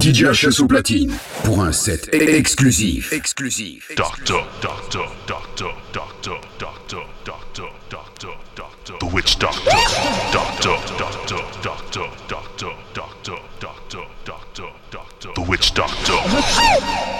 DJ HS au platine pour un set exclusif. Exclusif. Doctor, doctor, doctor, doctor, doctor, doctor, doctor, doctor. The witch doctor. Doctor, doctor, doctor, doctor, doctor, doctor, doctor, doctor. The witch doctor.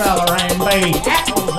Rella and be happy.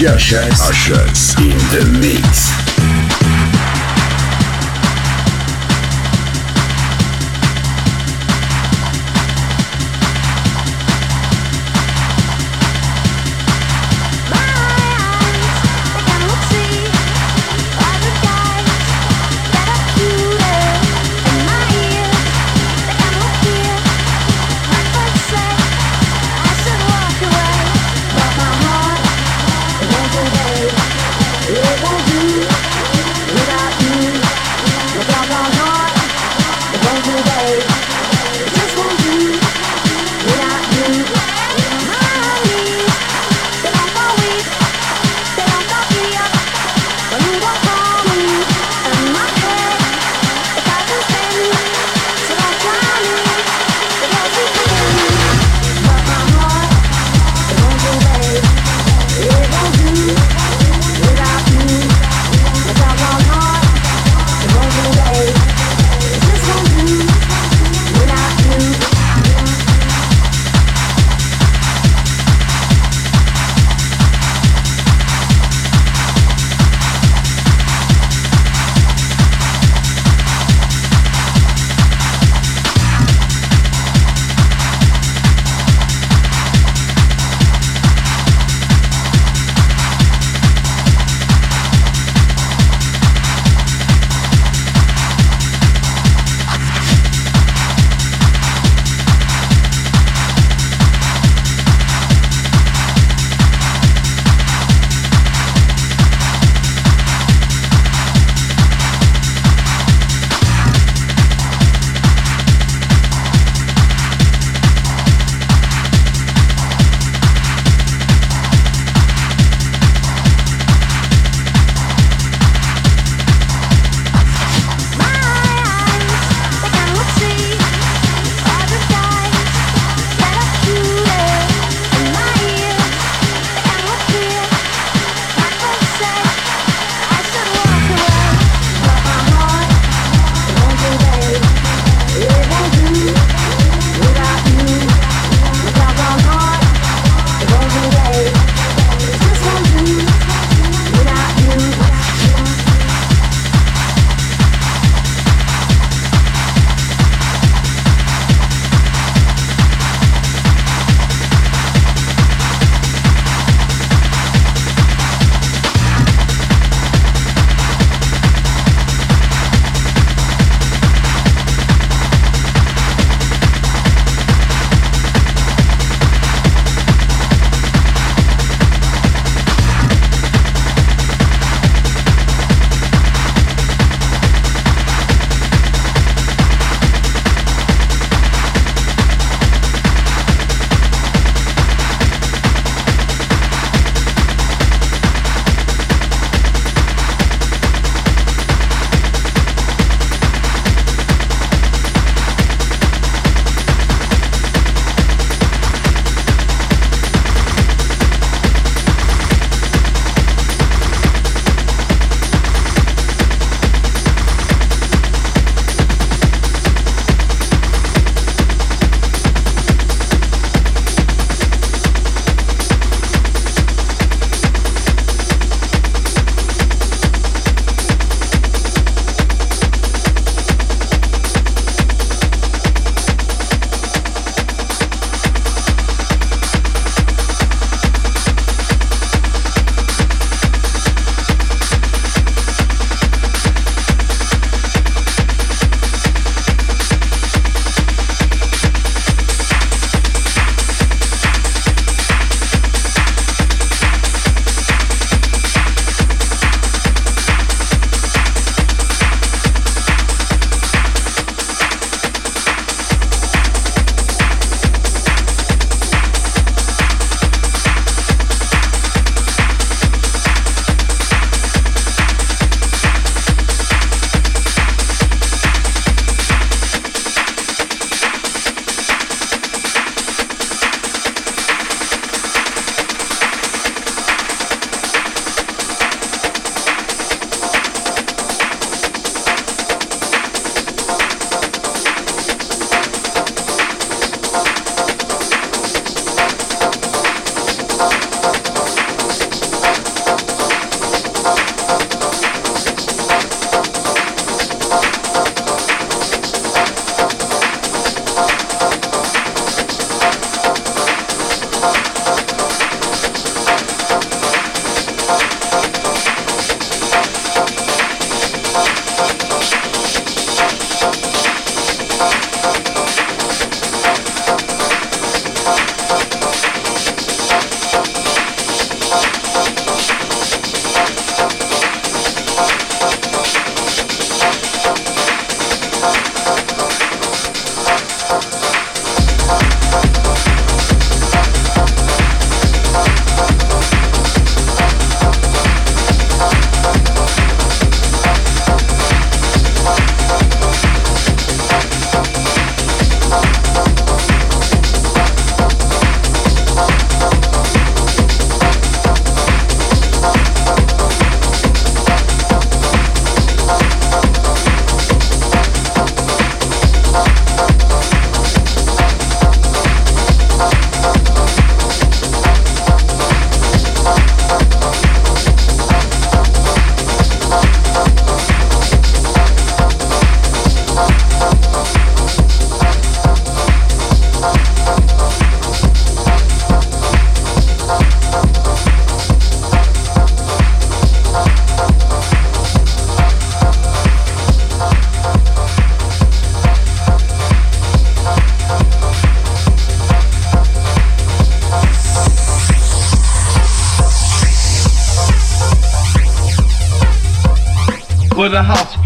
Ushers in the mix.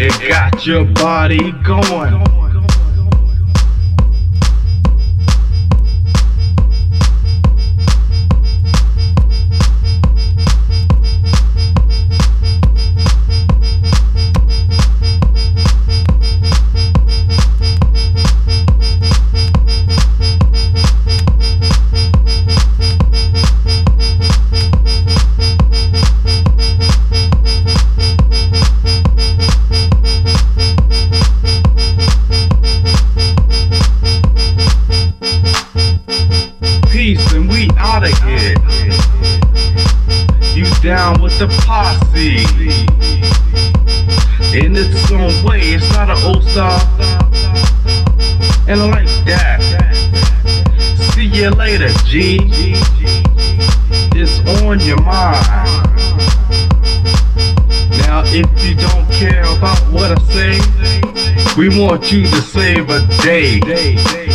It got your body going. We want you to save a day.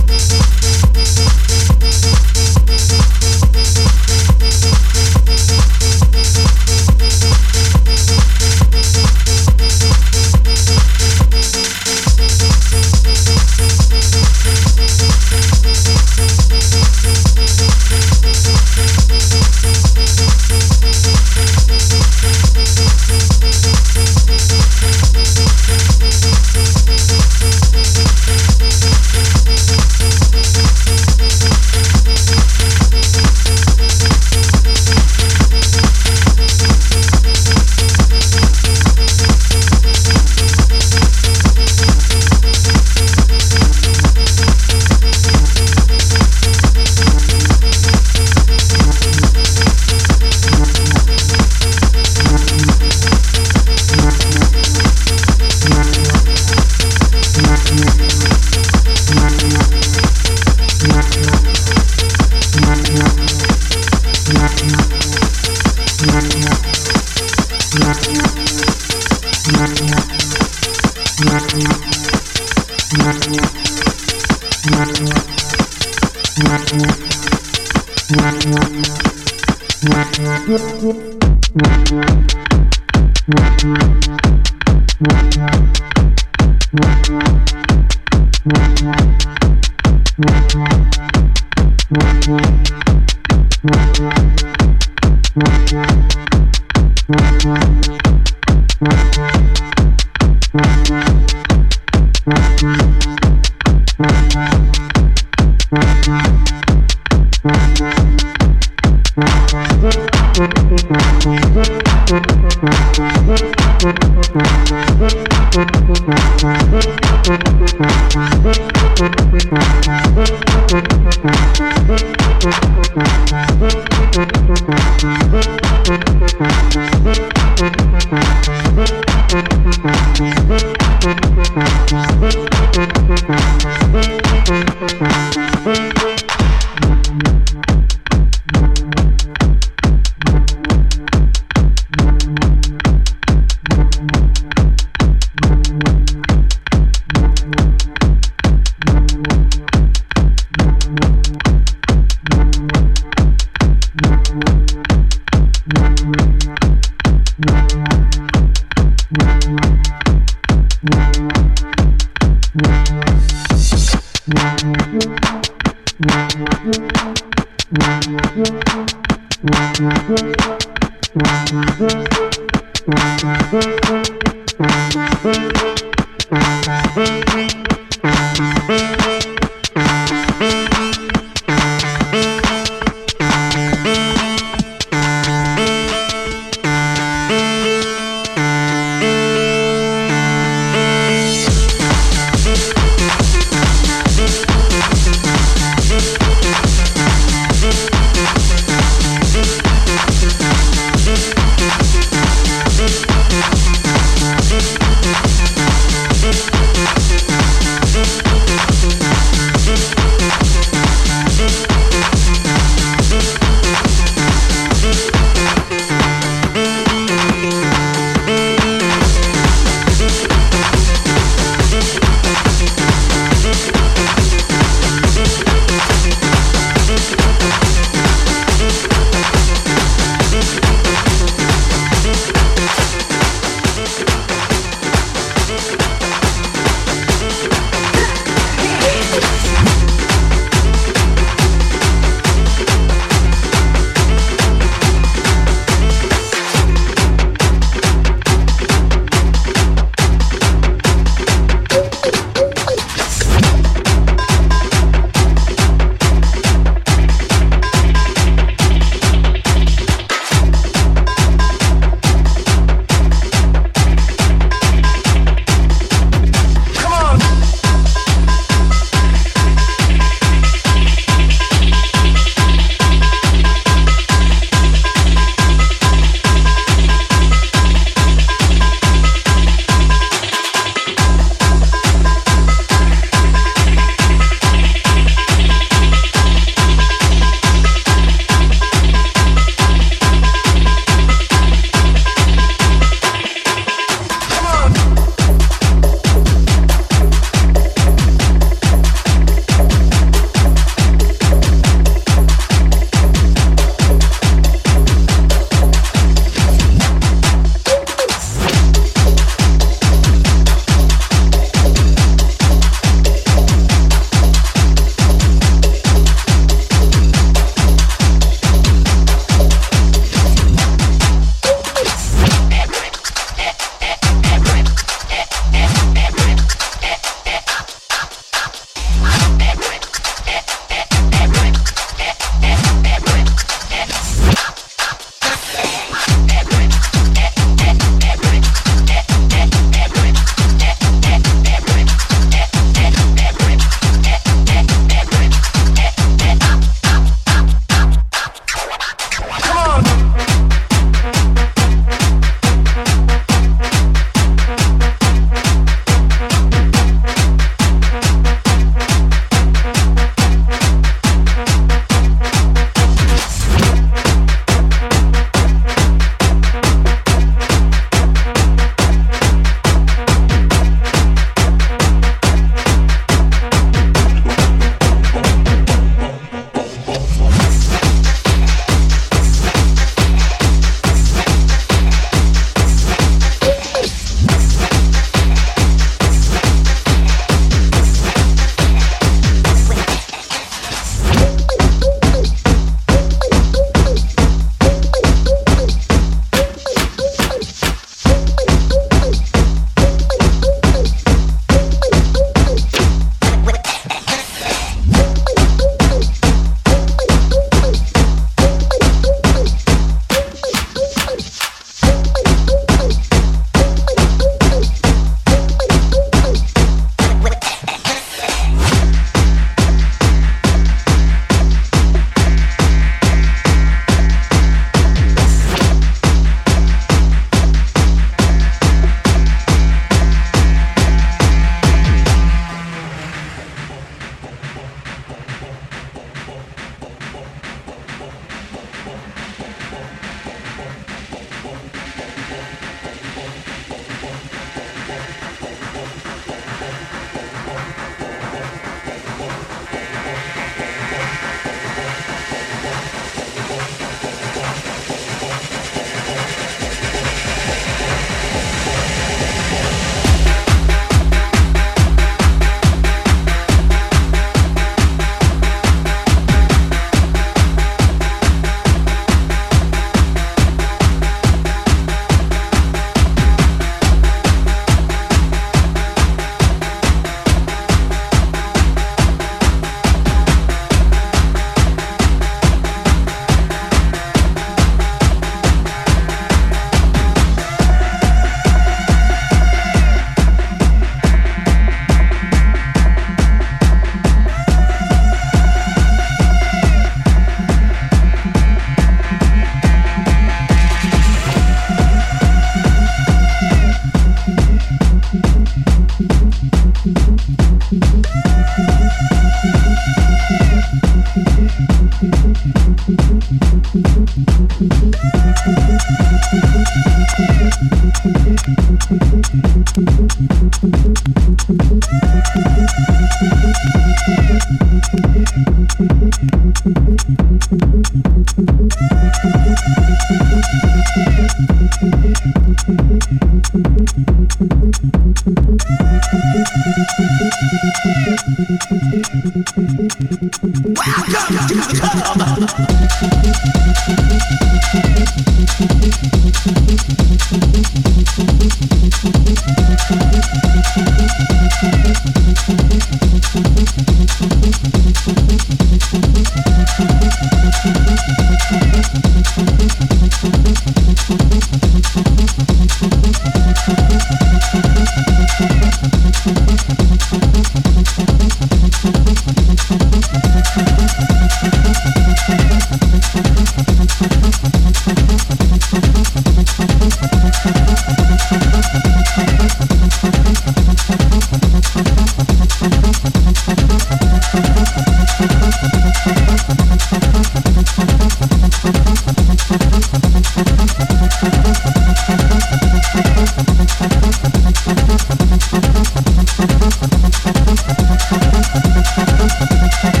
Thank you.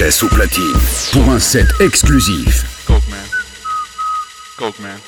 Sanchez au platine pour un set exclusif. Coke, man. Coke, man.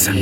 sắc